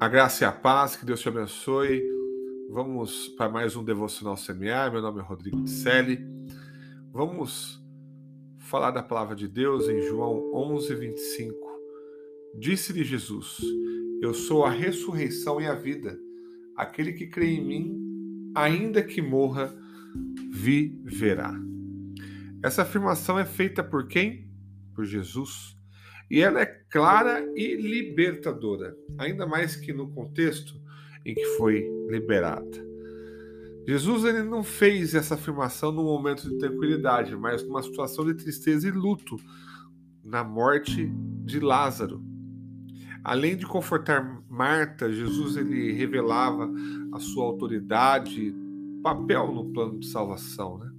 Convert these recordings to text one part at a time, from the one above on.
A graça e a paz, que Deus te abençoe. Vamos para mais um Devocional Semear. Meu nome é Rodrigo Ticelli. Vamos falar da palavra de Deus em João 11, 25. Disse-lhe Jesus: Eu sou a ressurreição e a vida. Aquele que crê em mim, ainda que morra, viverá. Essa afirmação é feita por quem? Por Jesus. E ela é clara e libertadora, ainda mais que no contexto em que foi liberada. Jesus ele não fez essa afirmação num momento de tranquilidade, mas numa situação de tristeza e luto, na morte de Lázaro. Além de confortar Marta, Jesus ele revelava a sua autoridade, papel no plano de salvação. Né?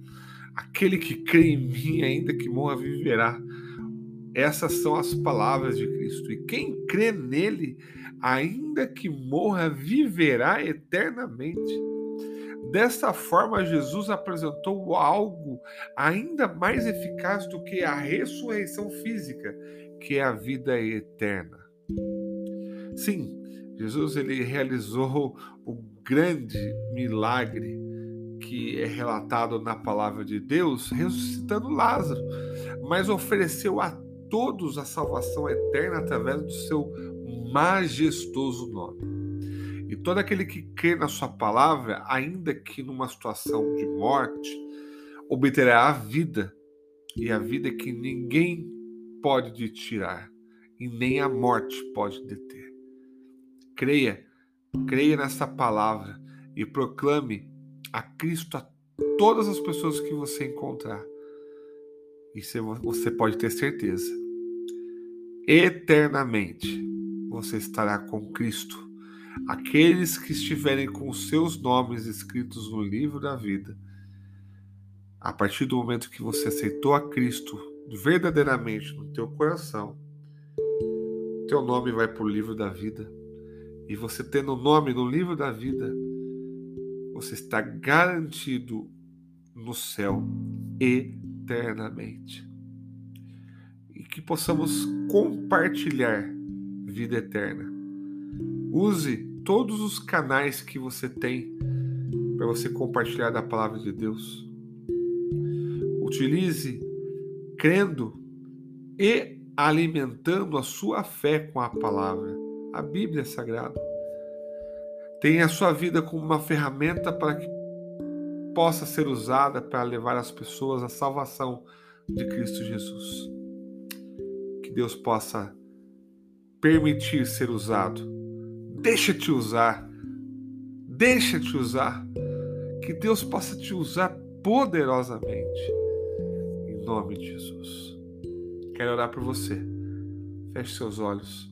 Aquele que crê em mim, ainda que morra, viverá. Essas são as palavras de Cristo. E quem crê nele, ainda que morra, viverá eternamente. Desta forma, Jesus apresentou algo ainda mais eficaz do que a ressurreição física, que é a vida eterna. Sim, Jesus ele realizou o grande milagre que é relatado na palavra de Deus, ressuscitando Lázaro, mas ofereceu a todos a salvação eterna através do seu majestoso nome. E todo aquele que crê na sua palavra, ainda que numa situação de morte, obterá a vida, e a vida que ninguém pode te tirar, e nem a morte pode deter. Creia, creia nessa palavra e proclame a Cristo a todas as pessoas que você encontrar. E você pode ter certeza eternamente você estará com Cristo. Aqueles que estiverem com seus nomes escritos no livro da vida, a partir do momento que você aceitou a Cristo verdadeiramente no teu coração, teu nome vai para o livro da vida. E você tendo o nome no livro da vida, você está garantido no céu eternamente e que possamos compartilhar vida eterna. Use todos os canais que você tem para você compartilhar da palavra de Deus. Utilize crendo e alimentando a sua fé com a palavra. A Bíblia sagrada. Tenha a sua vida como uma ferramenta para que possa ser usada para levar as pessoas à salvação de Cristo Jesus que Deus possa permitir ser usado. Deixa-te usar. Deixa-te usar. Que Deus possa te usar poderosamente. Em nome de Jesus. Quero orar por você. Feche seus olhos.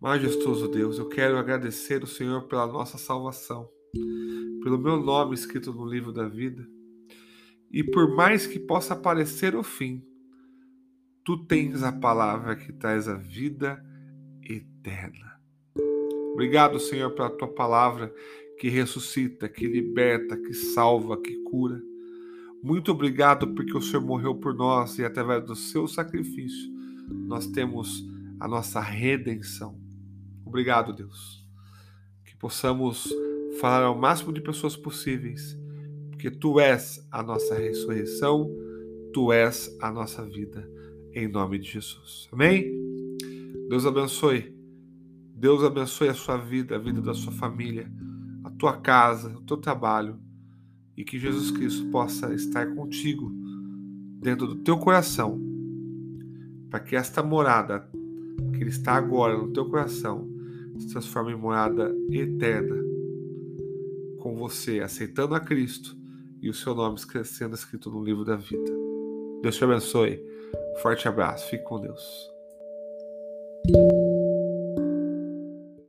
Majestoso Deus, eu quero agradecer o Senhor pela nossa salvação, pelo meu nome escrito no livro da vida. E por mais que possa parecer o fim, Tu tens a palavra que traz a vida eterna. Obrigado, Senhor, pela tua palavra que ressuscita, que liberta, que salva, que cura. Muito obrigado porque o Senhor morreu por nós e através do seu sacrifício nós temos a nossa redenção. Obrigado, Deus. Que possamos falar ao máximo de pessoas possíveis, porque tu és a nossa ressurreição, tu és a nossa vida em nome de Jesus. Amém? Deus abençoe. Deus abençoe a sua vida, a vida da sua família, a tua casa, o teu trabalho e que Jesus Cristo possa estar contigo dentro do teu coração, para que esta morada que Ele está agora no teu coração se transforme em morada eterna com você, aceitando a Cristo e o seu nome sendo escrito no livro da vida. Deus te abençoe. Forte abraço, fique com Deus.